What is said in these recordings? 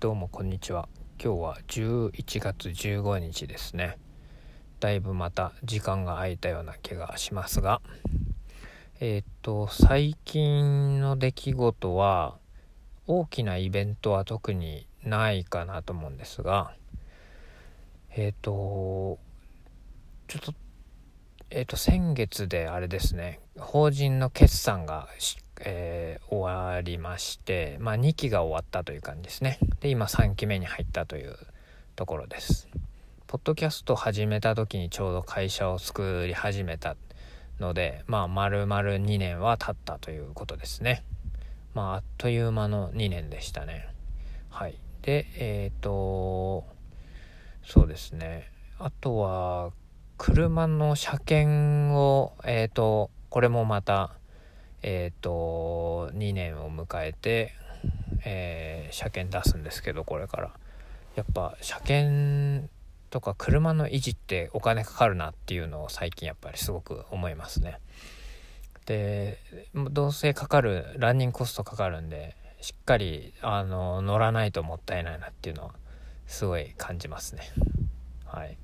どうもこんにちは。今日は11月15日ですね。だいぶまた時間が空いたような気がしますが。えー、っと最近の出来事は大きなイベントは特にないかなと思うんですが。えー、っとちょっとえっと先月であれですね法人の決算がえー、終わりまして、まあ、2期が終わったという感じですね。で、今3期目に入ったというところです。ポッドキャスト始めた時にちょうど会社を作り始めたので、まあ、丸々2年は経ったということですね。まあ、あっという間の2年でしたね。はい。で、えっ、ー、と、そうですね。あとは、車の車検を、えっ、ー、と、これもまた、えっ、ー、と2年を迎えて、えー、車検出すんですけどこれから。やっぱ車検とか車の維持ってお金かかるなっていうのを最近やっぱりすごく思いますね。でどうせかかるランニングコストかかるんでしっかりあの乗らないともったいないなっていうのはすごい感じますね。はい。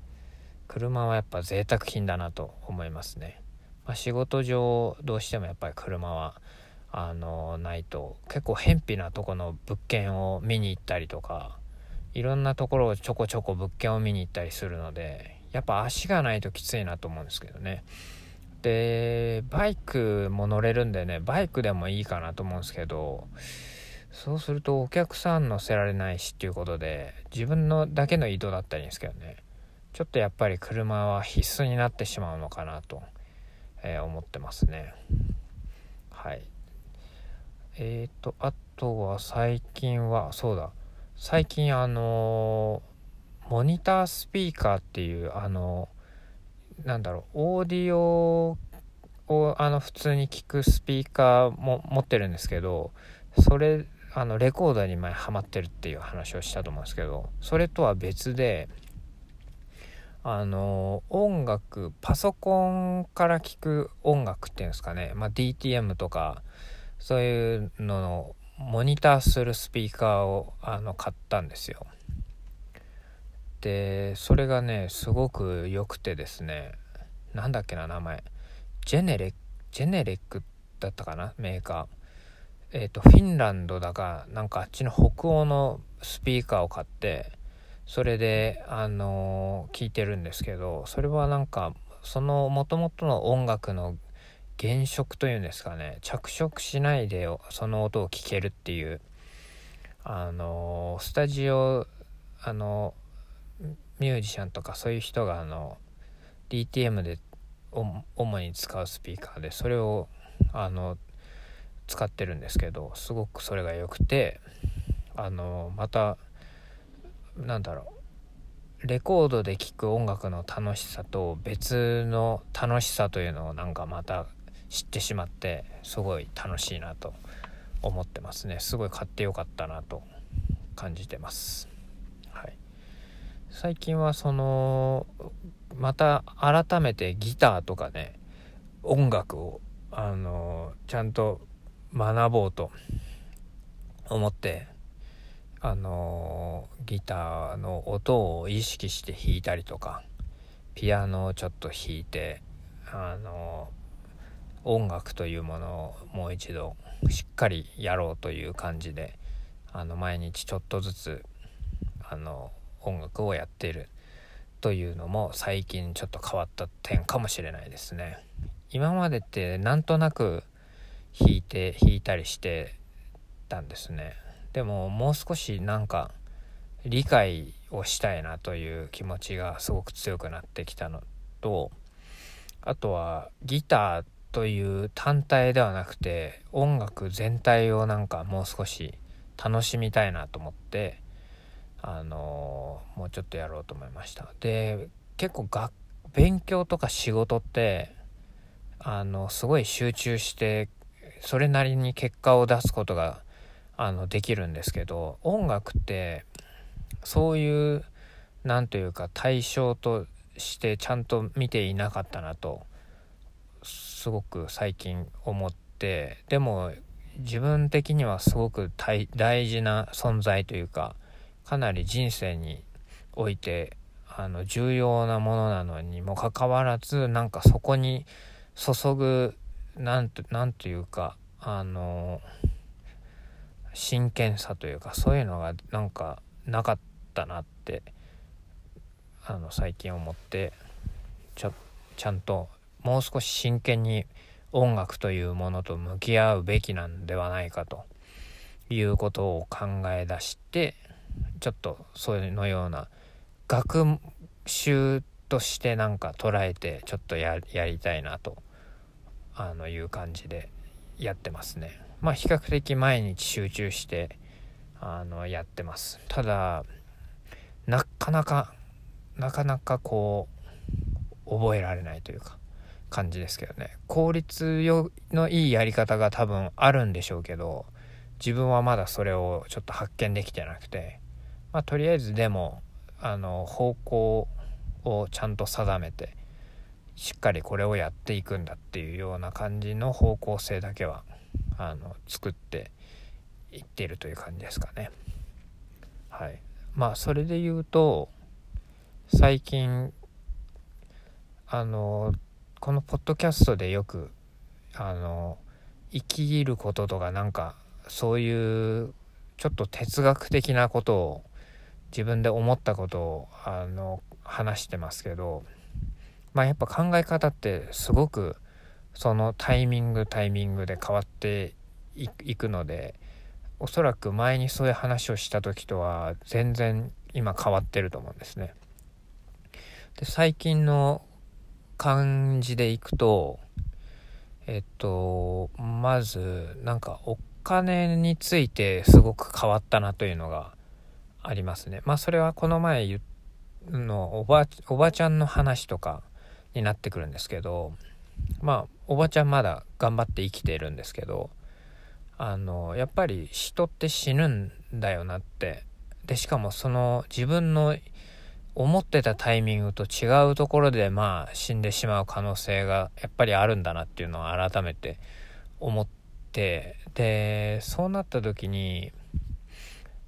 車はやっぱ贅沢品だなと思いますね。まあ、仕事上どうしてもやっぱり車はあのないと結構偏僻なとこの物件を見に行ったりとかいろんなところをちょこちょこ物件を見に行ったりするのでやっぱ足がないときついなと思うんですけどね。でバイクも乗れるんでねバイクでもいいかなと思うんですけどそうするとお客さん乗せられないしっていうことで自分のだけの移動だったらいいんですけどね。ちょっとやっぱり車は必須になってしまうのかなとえー、思ってますね。はい。えっ、ー、とあとは最近はそうだ。最近あのー、モニタースピーカーっていうあのなんだろうオーディオをあの普通に聞くスピーカーも持ってるんですけどそれあのレコーダーに前ハマってるっていう話をしたと思うんですけどそれとは別であの音楽パソコンから聴く音楽っていうんですかね、まあ、DTM とかそういうののモニターするスピーカーをあの買ったんですよ。でそれがねすごく良くてですね。なんだっけな名前。ジェネレジェネレックだったかなメーカー。えっ、ー、とフィンランドだかなんかあっちの北欧のスピーカーを買ってそれであの聞いてるんですけどそれはなんかそのもともとの音楽の原色というんですかね着色しないでその音を聞けるっていうあのスタジオあのミュージシャンとかそういう人があの DTM で主に使うスピーカーでそれをあの使ってるんですけどすごくそれが良くてあのまたなんだろうレコードで聴く音楽の楽しさと別の楽しさというのをなんかまた知ってしまってすごい楽しいなと思ってますね。すごい買ってよかったなと感じてます、はい、最近はそのまた改めてギターとかね音楽をあのちゃんと学ぼうと思ってあのギターの音を意識して弾いたりとかピアノをちょっと弾いてあの音楽というものをもう一度しっかりやろうという感じであの毎日ちょっとずつあの音楽をやっているというのも最近ちょっと変わった点かもしれないですね。今までってなんとなく弾いて弾いたりしてたんですね。でももう少しなんか理解をしたいなという気持ちがすごく強くなってきたのとあとはギターという単体ではなくて音楽全体をなんかもう少し楽しみたいなと思ってあのもうちょっとやろうと思いました。で結構が勉強とか仕事ってあのすごい集中してそれなりに結果を出すことがあのできるんですけど音楽ってそういう何というか対象としてちゃんと見ていなかったなとすごく最近思ってでも自分的にはすごく大事な存在というかかなり人生においてあの重要なものなのにもかかわらずなんかそこに注ぐなんとなんというかあの真剣さというかそういうのがなんかなかったなってあの最近思ってちょちゃんともう少し真剣に音楽というものと向き合うべきなんではないかということを考え出してちょっとそういうのような学習としてなんか捉えてちょっとやりたいなとあのいう感じでやってますね。まあ比較的毎日集中してあのやってます。ただなかなかなかなかこう覚えられないというか感じですけどね効率のいいやり方が多分あるんでしょうけど自分はまだそれをちょっと発見できてなくてまあとりあえずでもあの方向をちゃんと定めてしっかりこれをやっていくんだっていうような感じの方向性だけはあの作っていってるという感じですかね。はいまあそれで言うと最近あのこのポッドキャストでよくあの生きることとかなんかそういうちょっと哲学的なことを自分で思ったことをあの話してますけどまあやっぱ考え方ってすごくそのタイミングタイミングで変わっていくのでおそらく前にそういう話をした時とは全然今変わってると思うんですね。で最近の感じでいくとえっとまずなんかお金についてすごく変わったなというのがありますね。まあそれはこの前言のおばおばちゃんの話とかになってくるんですけどまあおばちゃんまだ頑張って生きているんですけどあのやっぱり人って死ぬんだよなって。でしかもその自分の思ってたタイミングと違うところでまあ死んでしまう可能性がやっぱりあるんだなっていうのを改めて思ってでそうなった時に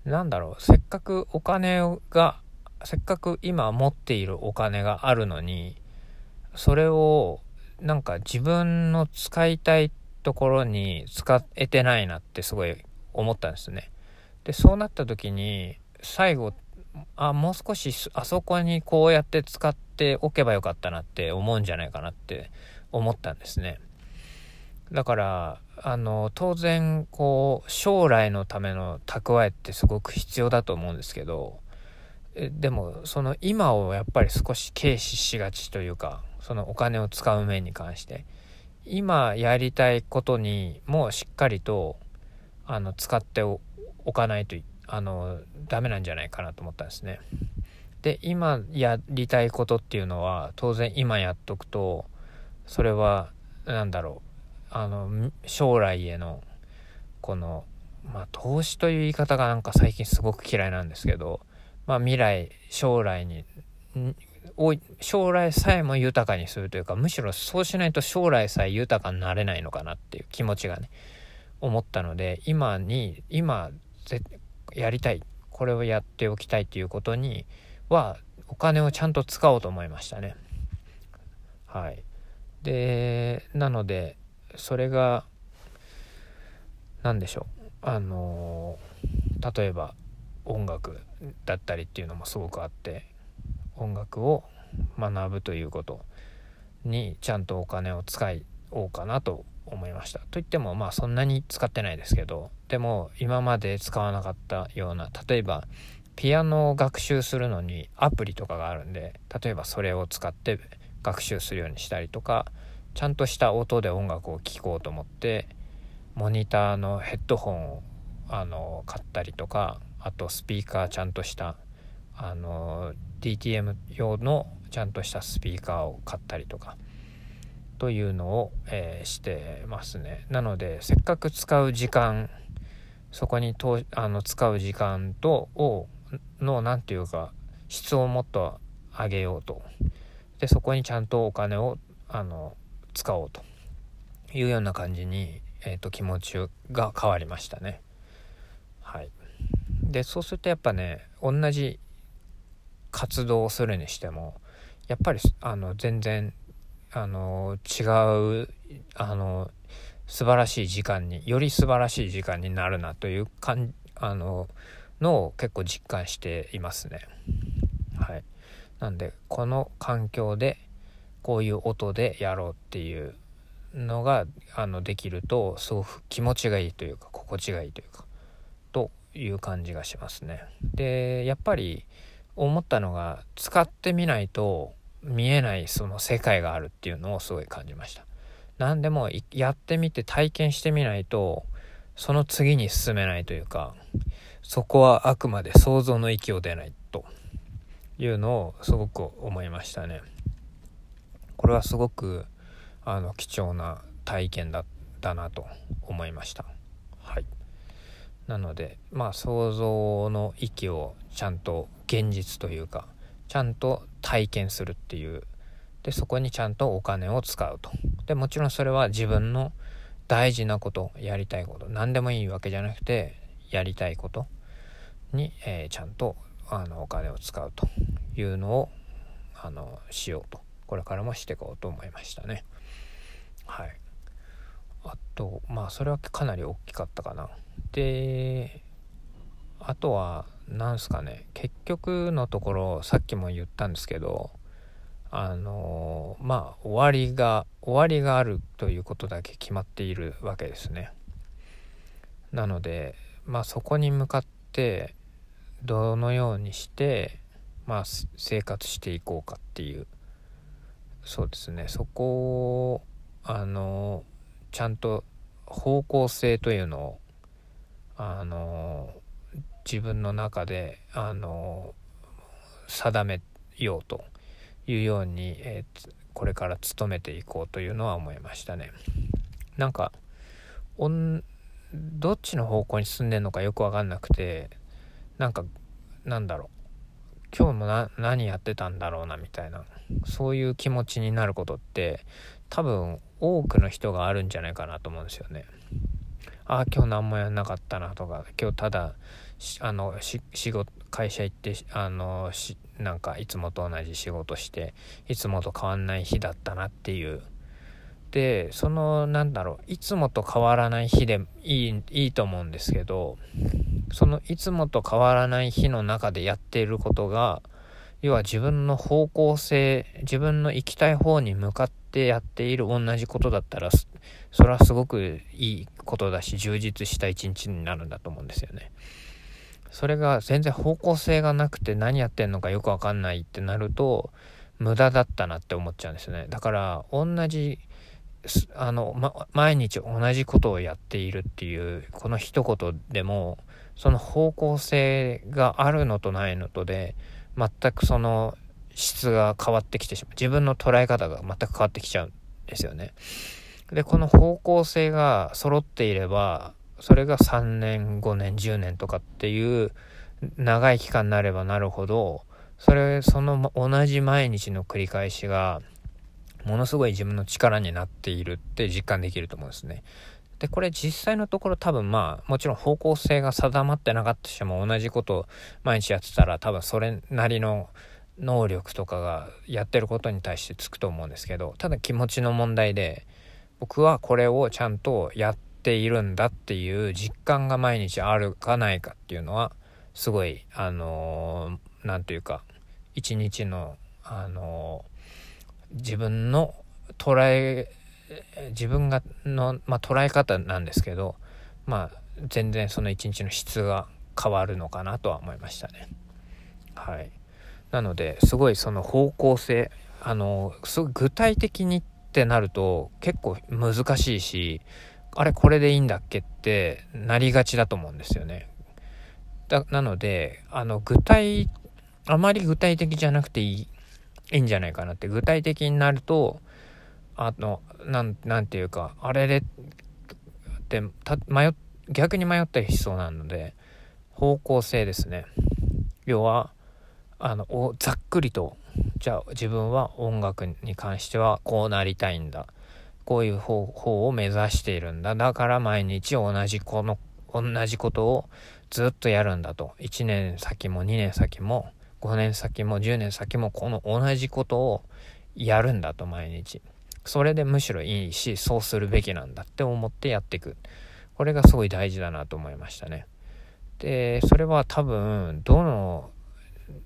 何だろうせっかくお金がせっかく今持っているお金があるのにそれをなんか自分の使いたいところに使えてないなってすごい思ったんですね。でそうなった時に最後あもう少しあそこにこうやって使っておけばよかったなって思うんじゃないかなって思ったんですね。だからあの当然こう将来のための蓄えってすごく必要だと思うんですけどでもその今をやっぱり少し軽視しがちというかそのお金を使う面に関して今やりたいことにもしっかりとあの使っておかないとあのダメなんじゃないかなと思ったんですね。で今やりたいことっていうのは当然今やっとくとそれは何だろうあの将来へのこのまあ投資という言い方がなんか最近すごく嫌いなんですけどまあ未来将来に将来さえも豊かにするというかむしろそうしないと将来さえ豊かになれないのかなっていう気持ちがね思ったので今に今やりたいこれをやっておきたいっていうことにはお金をちゃんと使おうと思いましたね。はい。でなのでそれが何でしょう。あの例えば音楽だったりっていうのもすごくあって音楽を学ぶということにちゃんとお金を使おうかなと思いました。といってもまあそんなに使ってないですけどでも今まで使わなかったような例えばピアノを学習するのにアプリとかがあるんで例えばそれを使って学習するようにしたりとかちゃんとした音で音楽を聴こうと思ってモニターのヘッドホンをあの買ったりとかあとスピーカーちゃんとしたあの DTM 用のちゃんとしたスピーカーを買ったりとかというのを、えー、してますね。なのでせっかく使う時間そこにとあの使う時間とをの何て言うか質をもっと上げようと。でそこにちゃんとお金をあの使おうというような感じに、えーと、気持ちが変わりましたね。はい。でそうするとやっぱね同じ活動するにしてもやっぱりあの全然あの違うあの素晴らしい時間により素晴らしい時間になるなというかんあののを結構実感していますね。はい、なんでこの環境でこういう音でやろうっていうのがあのできるとすごく気持ちがいいというか心地がいいというかという感じがしますね。でやっぱり思ったのが使ってみないと見えないその世界があるっていうのをすごい感じました。何でもやってみて体験してみないとその次に進めないというかそこはあくまで想像の域を出ないというのをすごく思いましたね。これはすごくあの貴重な体験だったなと思いました。なのでまあ想像の域をちゃんと現実というかちゃんと体験するっていう。でそこにちゃんとお金を使うと。でもちろんそれは自分の大事なことやりたいこと。何でもいいわけじゃなくてやりたいこと。に、えー、ちゃんとあのお金を使うと。いうのをあのしようと。これからもしていこうと思いましたね。はい。あとまあそれはかなり大きかったかな。であとは何すかね結局のところさっきも言ったんですけどあのまあ終わりが終わりがあるということだけ決まっているわけですね。なのでまあそこに向かってどのようにしてまあ生活していこうかっていうそうですねそこをあのちゃんと方向性というのをあの自分の中であの定めようというように、えー、これから努めていこうというのは思いましたね。なんかどっちの方向に進んでんのかよく分かんなくてなんかなんだろう今日も何やってたんだろうなみたいなそういう気持ちになることって多分多くの人があるんじゃないかなと思うんですよね。ああ今日何もやんなかったなとか今日ただあの仕事会社行ってあのしなんかいつもと同じ仕事していつもと変わんない日だったなっていう。でそのなんだろういつもと変わらない日でいいいいと思うんですけどそのいつもと変わらない日の中でやっていることが要は自分の方向性自分の行きたい方に向かってやっている同じことだったらそれはすごくいいことだし充実した一日になるんだと思うんですよね。それが全然方向性がなくて何やってんのかよくわかんないってなると無駄だったなって思っちゃうんですよね。だから同じあの、ま、毎日同じことをやっているっていうこの一言でもその方向性があるのとないのとで全くその質が変わってきてしまう。自分の捉え方が全く変わってきちゃうんですよね。でこの方向性が揃っていればそれが3年5年10年とかっていう長い期間になればなるほどそれその同じ毎日の繰り返しがものすごい自分の力になっているって実感できると思うんですね。でこれ実際のところ多分まあもちろん方向性が定まってなかったとしても同じことを毎日やってたら多分それなりの能力とかがやってることに対してつくと思うんですけどただ気持ちの問題で僕はこれをちゃんとやっているんだっていう実感が毎日あるかないかっていうのはすごいあの何、ー、て言うか一日のあのー、自分の捉え自分がの、まあ、捉え方なんですけどまあ全然その一日の質が変わるのかなとは思いましたね。はいなのですごいその方向性あのすごい具体的にってなると結構難しいしあれこれでいいんだっけってなりがちだと思うんですよね。だなのであの具体あまり具体的じゃなくていいいいんじゃないかなって具体的になるとあのなんなんていうかあれでってた迷逆に迷ったりしそうなので方向性ですね要はあのざっくりとじゃあ自分は音楽に関してはこうなりたいんだ。こういう方法を目指しているんだ。だから毎日同じこの同じことをずっとやるんだと。1年先も2年先も5年先も10年先もこの同じことをやるんだと毎日。それでむしろいいしそうするべきなんだって思ってやっていく。これがすごい大事だなと思いましたね。でそれは多分どの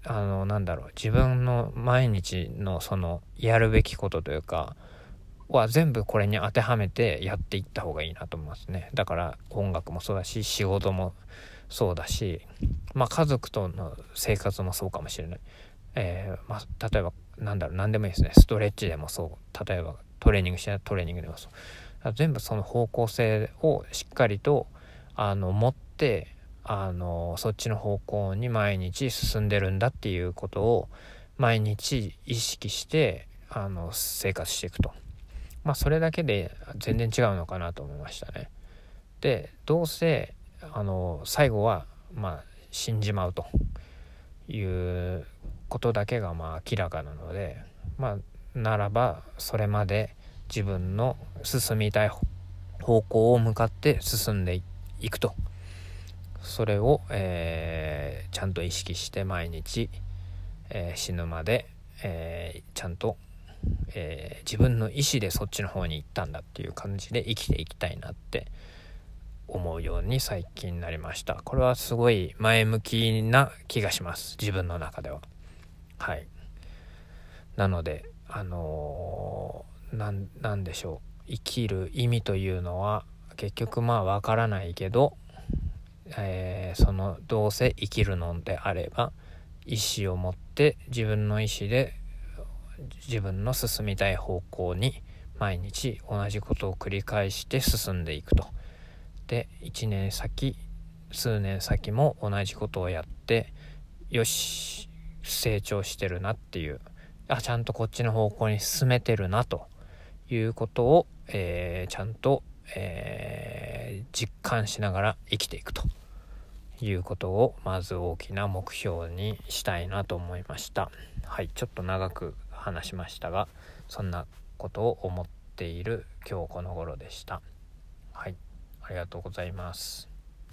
あのなんだろう自分の毎日のそのやるべきことというかは全部これに当てはめてやっていった方がいいなと思いますね。だから音楽もそうだし仕事もそうだしまあ家族との生活もそうかもしれない、えー、まあ、例えばなんだろう何でもいいですね。ストレッチでもそう。例えばトレーニングしてないトレーニングでもそう。全部その方向性をしっかりとあの持ってあのそっちの方向に毎日進んでるんだっていうことを毎日意識してあの生活していくと。まあそれだけで全然違うのかなと思いましたね。でどうせあの最後はまあ死んじまうということだけがまあ明らかなのでまあならばそれまで自分の進みたい方向を向かって進んでいくと。それを、えー、ちゃんと意識して毎日、えー、死ぬまで、えー、ちゃんとえ、自分の意思でそっちの方に行ったんだっていう感じで生きていきたいなって思うように最近なりました。これはすごい前向きな気がします。自分の中では。はい。なのであのー、なんでしょう。生きる意味というのは結局まあわからないけど、えー、そのどうせ生きるのであれば意思を持って自分の意思で自分の進みたい方向に毎日同じことを繰り返して進んでいくと。で1年先数年先も同じことをやってよし成長してるなっていうあちゃんとこっちの方向に進めてるなということを、えー、ちゃんとえ、えー、実感しながら生きていくということをまず大きな目標にしたいなと思いましたはいちょっと長く話しましたがそんなことを思っている今日この頃でした。はいありがとうございます。